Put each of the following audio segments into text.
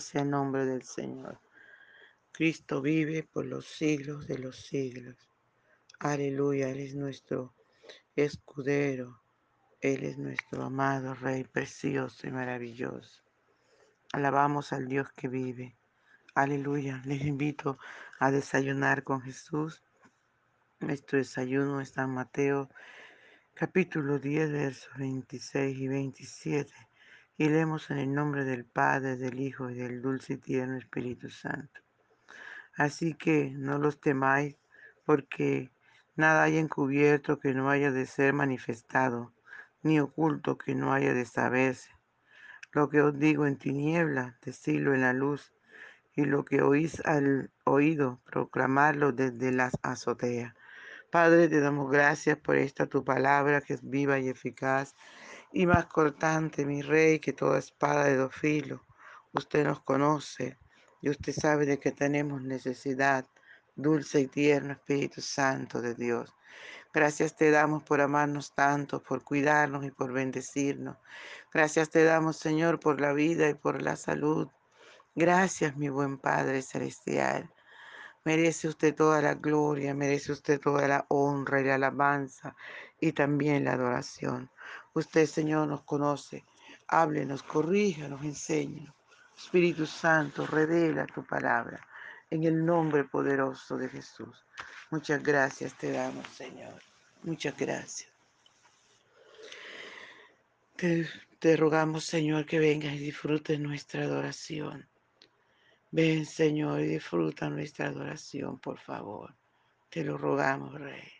Sea el nombre del Señor. Cristo vive por los siglos de los siglos. Aleluya, Él es nuestro escudero. Él es nuestro amado Rey precioso y maravilloso. Alabamos al Dios que vive. Aleluya. Les invito a desayunar con Jesús. Nuestro desayuno está en Mateo capítulo 10, versos 26 y 27. Y leemos en el nombre del Padre, del Hijo y del dulce y tierno Espíritu Santo. Así que no los temáis, porque nada hay encubierto que no haya de ser manifestado, ni oculto que no haya de saberse. Lo que os digo en tiniebla, decirlo en la luz, y lo que oís al oído, proclamarlo desde las azoteas. Padre, te damos gracias por esta tu palabra que es viva y eficaz y más cortante, mi rey, que toda espada de dos filos. Usted nos conoce y usted sabe de que tenemos necesidad, dulce y tierno Espíritu Santo de Dios. Gracias te damos por amarnos tanto, por cuidarnos y por bendecirnos. Gracias te damos, Señor, por la vida y por la salud. Gracias, mi buen Padre Celestial. Merece usted toda la gloria, merece usted toda la honra y la alabanza y también la adoración. Usted, Señor, nos conoce. Háblenos, corríjanos, enséñanos. Espíritu Santo, revela tu palabra en el nombre poderoso de Jesús. Muchas gracias te damos, Señor. Muchas gracias. Te, te rogamos, Señor, que vengas y disfrutes nuestra adoración. Ven, Señor, y disfruta nuestra adoración, por favor. Te lo rogamos, Rey.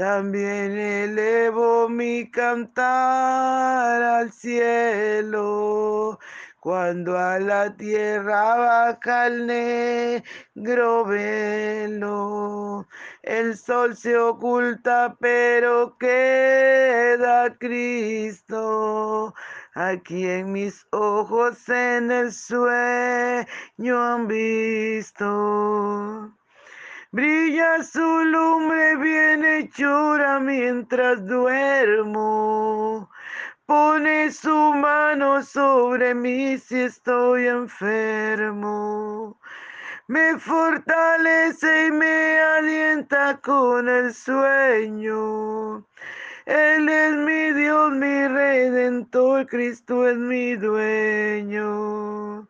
También elevo mi cantar al cielo, cuando a la tierra baja el negro velo. El sol se oculta, pero queda Cristo. Aquí en mis ojos en el sueño han visto. Brilla su lumbre bien hechura mientras duermo. Pone su mano sobre mí si estoy enfermo. Me fortalece y me alienta con el sueño. Él es mi Dios, mi redentor, Cristo es mi dueño.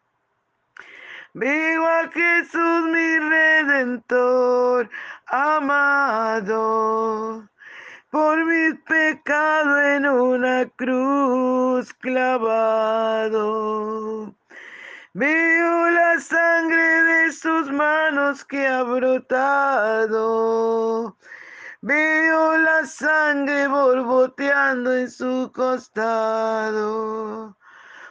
Vivo a Jesús mi redentor amado, por mis pecados en una cruz clavado. Veo la sangre de sus manos que ha brotado Veo la sangre borboteando en su costado.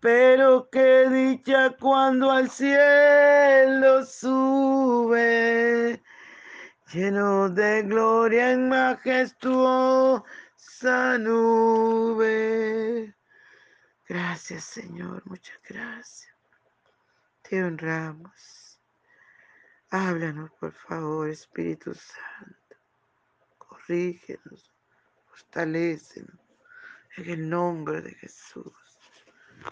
Pero qué dicha cuando al cielo sube, lleno de gloria en majestuosa nube. Gracias Señor, muchas gracias. Te honramos. Háblanos, por favor, Espíritu Santo. Corrígenos, fortalécenos. En el nombre de Jesús.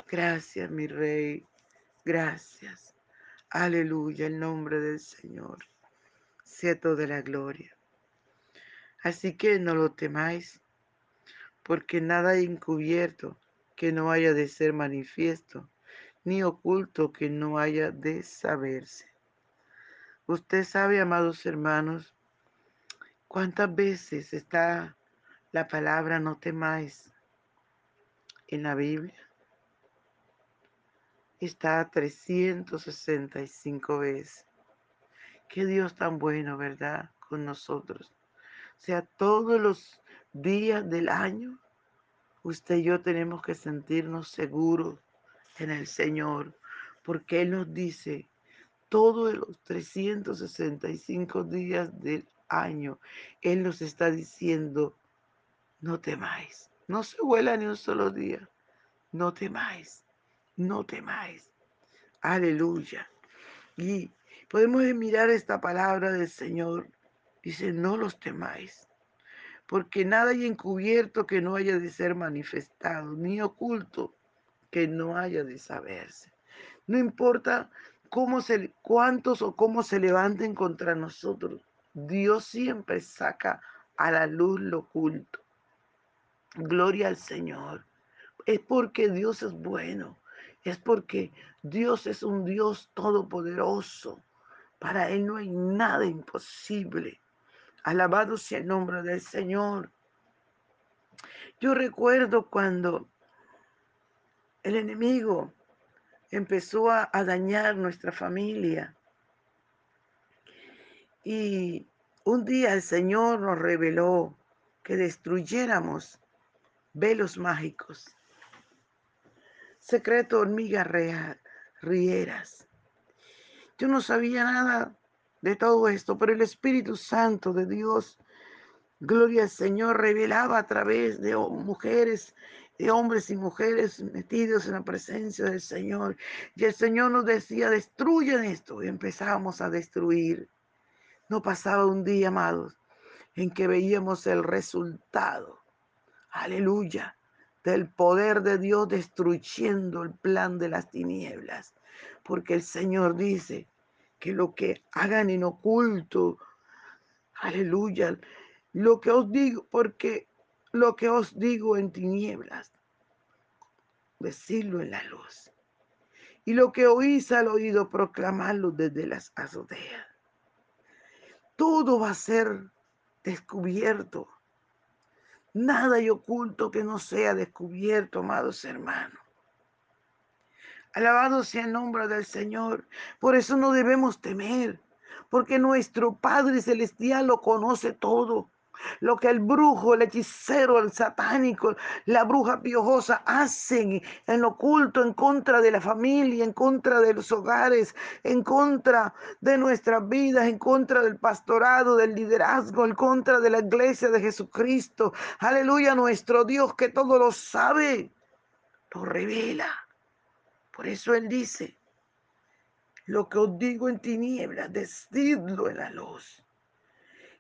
Gracias, mi Rey. Gracias. Aleluya, el nombre del Señor. Sea toda la gloria. Así que no lo temáis, porque nada hay encubierto que no haya de ser manifiesto ni oculto que no haya de saberse. Usted sabe, amados hermanos, cuántas veces está la palabra no temáis en la Biblia. Está 365 veces. Qué Dios tan bueno, ¿verdad? Con nosotros. O sea, todos los días del año, usted y yo tenemos que sentirnos seguros en el Señor, porque Él nos dice, todos los 365 días del año, Él nos está diciendo, no temáis, no se vuela ni un solo día, no temáis, no temáis. Aleluya. Y podemos mirar esta palabra del Señor. Dice, no los temáis, porque nada hay encubierto que no haya de ser manifestado, ni oculto que no haya de saberse. No importa cómo se, cuántos o cómo se levanten contra nosotros, Dios siempre saca a la luz lo oculto. Gloria al Señor. Es porque Dios es bueno. Es porque Dios es un Dios todopoderoso. Para Él no hay nada imposible. Alabado sea el nombre del Señor. Yo recuerdo cuando el enemigo empezó a, dañar nuestra familia. Y un día el Señor nos reveló que destruyéramos velos mágicos, secreto hormigas rieras. Yo no sabía nada de todo esto, pero el Espíritu Santo de Dios, gloria al Señor, revelaba a través de mujeres de hombres y mujeres metidos en la presencia del Señor. Y el Señor nos decía, destruyan esto. Y empezamos a destruir. No pasaba un día, amados, en que veíamos el resultado. Aleluya. Del poder de Dios destruyendo el plan de las tinieblas. Porque el Señor dice que lo que hagan en oculto, aleluya, lo que os digo, porque lo que os digo en tinieblas, decirlo en la luz. Y lo que oís al oído, proclamarlo desde las azoteas. Todo va a ser descubierto. Nada hay oculto que no sea descubierto, amados hermanos. Alabado sea el nombre del Señor. Por eso no debemos temer, porque nuestro Padre Celestial lo conoce todo. Lo que el brujo, el hechicero, el satánico, la bruja piojosa hacen en oculto en contra de la familia, en contra de los hogares, en contra de nuestras vidas, en contra del pastorado, del liderazgo, en contra de la iglesia de Jesucristo. Aleluya, nuestro Dios que todo lo sabe, lo revela. Por eso Él dice, lo que os digo en tinieblas, decidlo en la luz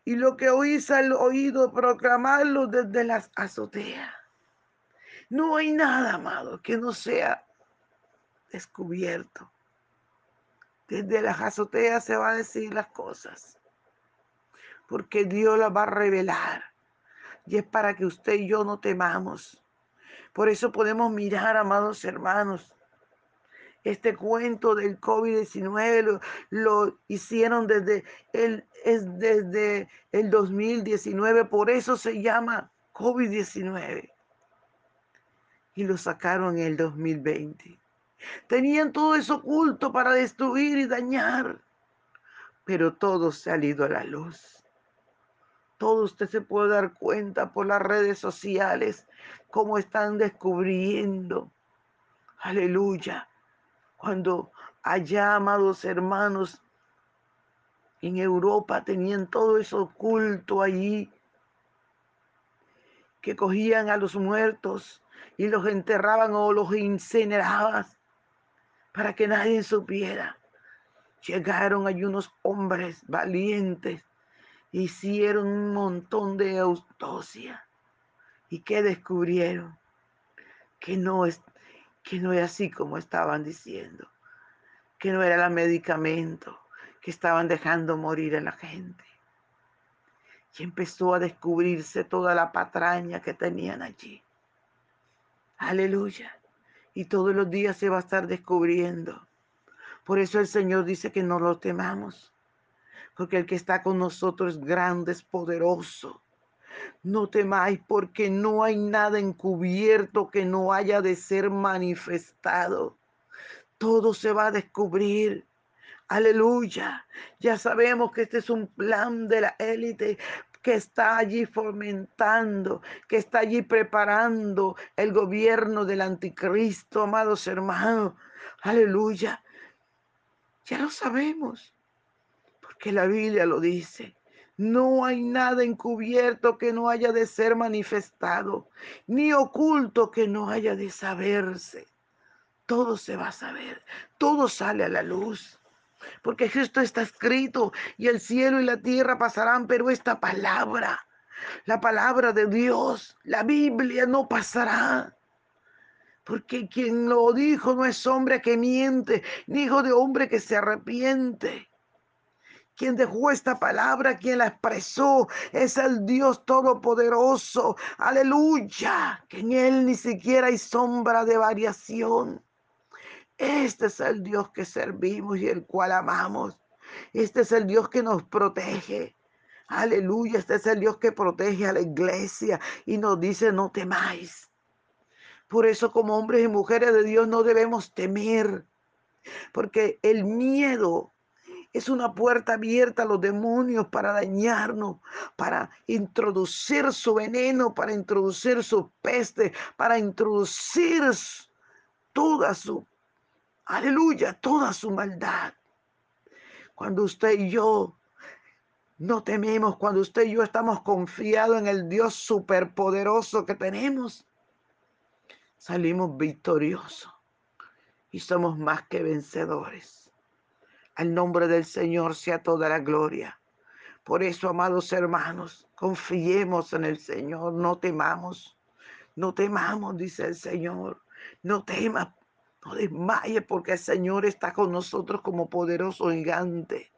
y lo que oís al oído proclamarlo desde las azoteas. No hay nada, amado, que no sea descubierto. Desde las azoteas se va a decir las cosas, porque Dios las va a revelar. Y es para que usted y yo no temamos, Por eso podemos mirar, amados hermanos, este cuento del COVID-19 lo, hicieron desde el, es desde el 2019, por eso se llama COVID-19. Y lo sacaron en el 2020. Tenían todo eso oculto para destruir y dañar, pero todo se ha ido a la luz. Todo usted se puede dar cuenta por las redes sociales cómo están descubriendo. Aleluya cuando allá, amados hermanos, en Europa tenían todo eso oculto allí, que cogían a los muertos y los enterraban o los incineraban para que nadie supiera. Llegaron allí unos hombres valientes, hicieron un montón de autopsia y que descubrieron que no es que no es así como estaban diciendo, que no era el medicamento, que estaban dejando morir a la gente. Y empezó a descubrirse toda la patraña que tenían allí. Aleluya. Y todos los días se va a estar descubriendo. Por eso el Señor dice que no lo temamos. Porque el que está con nosotros es grande, es poderoso. No temáis porque no hay nada encubierto que no haya de ser manifestado. Todo se va a descubrir. Aleluya. Ya sabemos que este es un plan de la élite que está allí fomentando, que está allí preparando el gobierno del anticristo, amados hermanos. Aleluya. Ya lo sabemos, porque la Biblia lo dice. No hay nada encubierto que no haya de ser manifestado, ni oculto que no haya de saberse. Todo se va a saber, todo sale a la luz. Porque esto está escrito y el cielo y la tierra pasarán, pero esta palabra, la palabra de Dios, la Biblia no pasará. Porque quien lo dijo no es hombre que miente, ni hijo de hombre que se arrepiente. Quien dejó esta palabra, quien la expresó, es el Dios Todopoderoso. Aleluya. Que en Él ni siquiera hay sombra de variación. Este es el Dios que servimos y el cual amamos. Este es el Dios que nos protege. Aleluya. Este es el Dios que protege a la iglesia y nos dice no temáis. Por eso como hombres y mujeres de Dios no debemos temer. Porque el miedo es una puerta abierta a los demonios para dañarnos, para introducir su veneno, para introducir su peste, para introducir toda su, aleluya, toda su maldad. Cuando usted y yo no tememos, cuando usted y yo estamos confiados en el Dios superpoderoso que tenemos, salimos victoriosos y somos más que vencedores. Al nombre del Señor sea toda la gloria. Por eso, amados hermanos, confiemos en el Señor, no temamos, no temamos, dice el Señor, no temas, no desmayes, porque el Señor está con nosotros como poderoso gigante.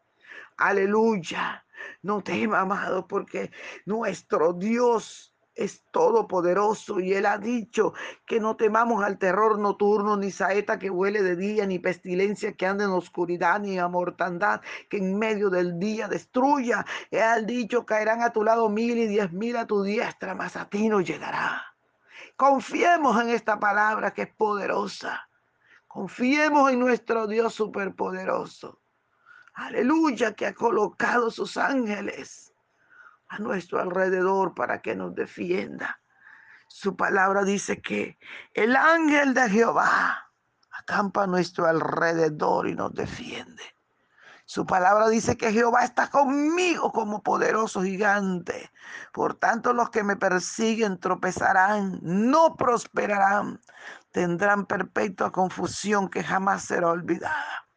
Aleluya, no temas, amado, porque nuestro Dios es todopoderoso y Él ha dicho que no temamos al terror nocturno, ni saeta que huele de día, ni pestilencia que anda en oscuridad, ni a mortandad que en medio del día destruya. Él ha dicho caerán a tu lado mil y diez mil a tu diestra, mas a ti no llegará. Confiemos en esta palabra que es poderosa. Confiemos en nuestro Dios superpoderoso. Aleluya que ha colocado sus ángeles a nuestro alrededor para que nos defienda. Su palabra dice que el ángel de Jehová acampa a nuestro alrededor y nos defiende. Su palabra dice que Jehová está conmigo como poderoso gigante. Por tanto, los que me persiguen tropezarán, no prosperarán, tendrán perpetua confusión que jamás será olvidada.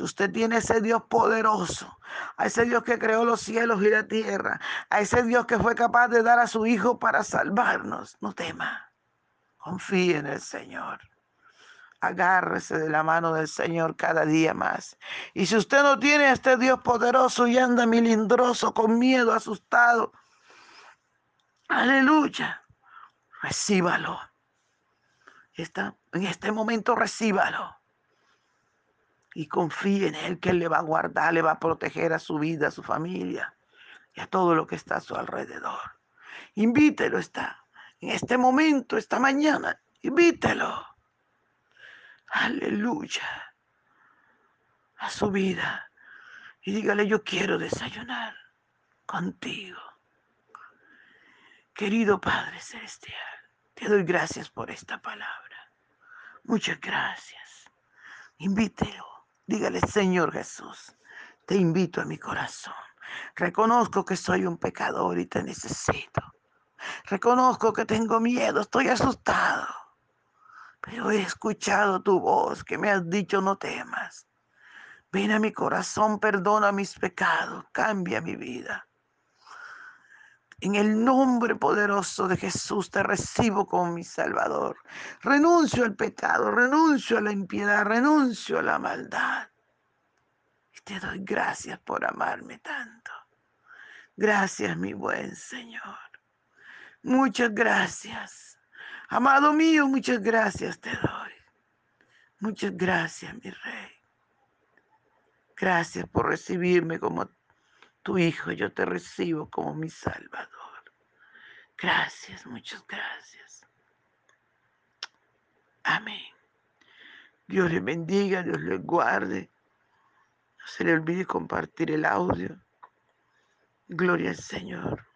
Si usted tiene ese Dios poderoso, a ese Dios que creó los cielos y la tierra, a ese Dios que fue capaz de dar a su Hijo para salvarnos, no tema. Confíe en el Señor. Agárrese de la mano del Señor cada día más. Y si usted no tiene a este Dios poderoso y anda milindroso, con miedo, asustado, aleluya, recíbalo. Está, en este momento recíbalo y confíe en Él que Él le va a guardar, le va a proteger a su vida, a su familia y a todo lo que está a su alrededor. Invítelo está en este momento, esta mañana, invítelo. Aleluya. A su vida. Y dígale, yo quiero desayunar contigo. Querido Padre Celestial, te doy gracias por esta palabra. Muchas gracias. Invítelo. Dígale, Señor Jesús, te invito a mi corazón. Reconozco que soy un pecador y te necesito. Reconozco que tengo miedo, estoy asustado. Pero he escuchado tu voz que me has dicho no temas. Ven a mi corazón, perdona mis pecados, cambia mi vida. En el nombre poderoso de Jesús te recibo como mi Salvador. Renuncio al pecado, renuncio a la impiedad, renuncio a la maldad. Y te doy gracias por amarme tanto. Gracias, mi buen Señor. Muchas gracias. Amado mío, muchas gracias te doy. Muchas gracias, mi Rey. Gracias por recibirme como tu Hijo. Yo te recibo como mi Salvador. Gracias, muchas gracias. Amén. Dios le bendiga, Dios le guarde. No se le olvide compartir el audio. Gloria al Señor.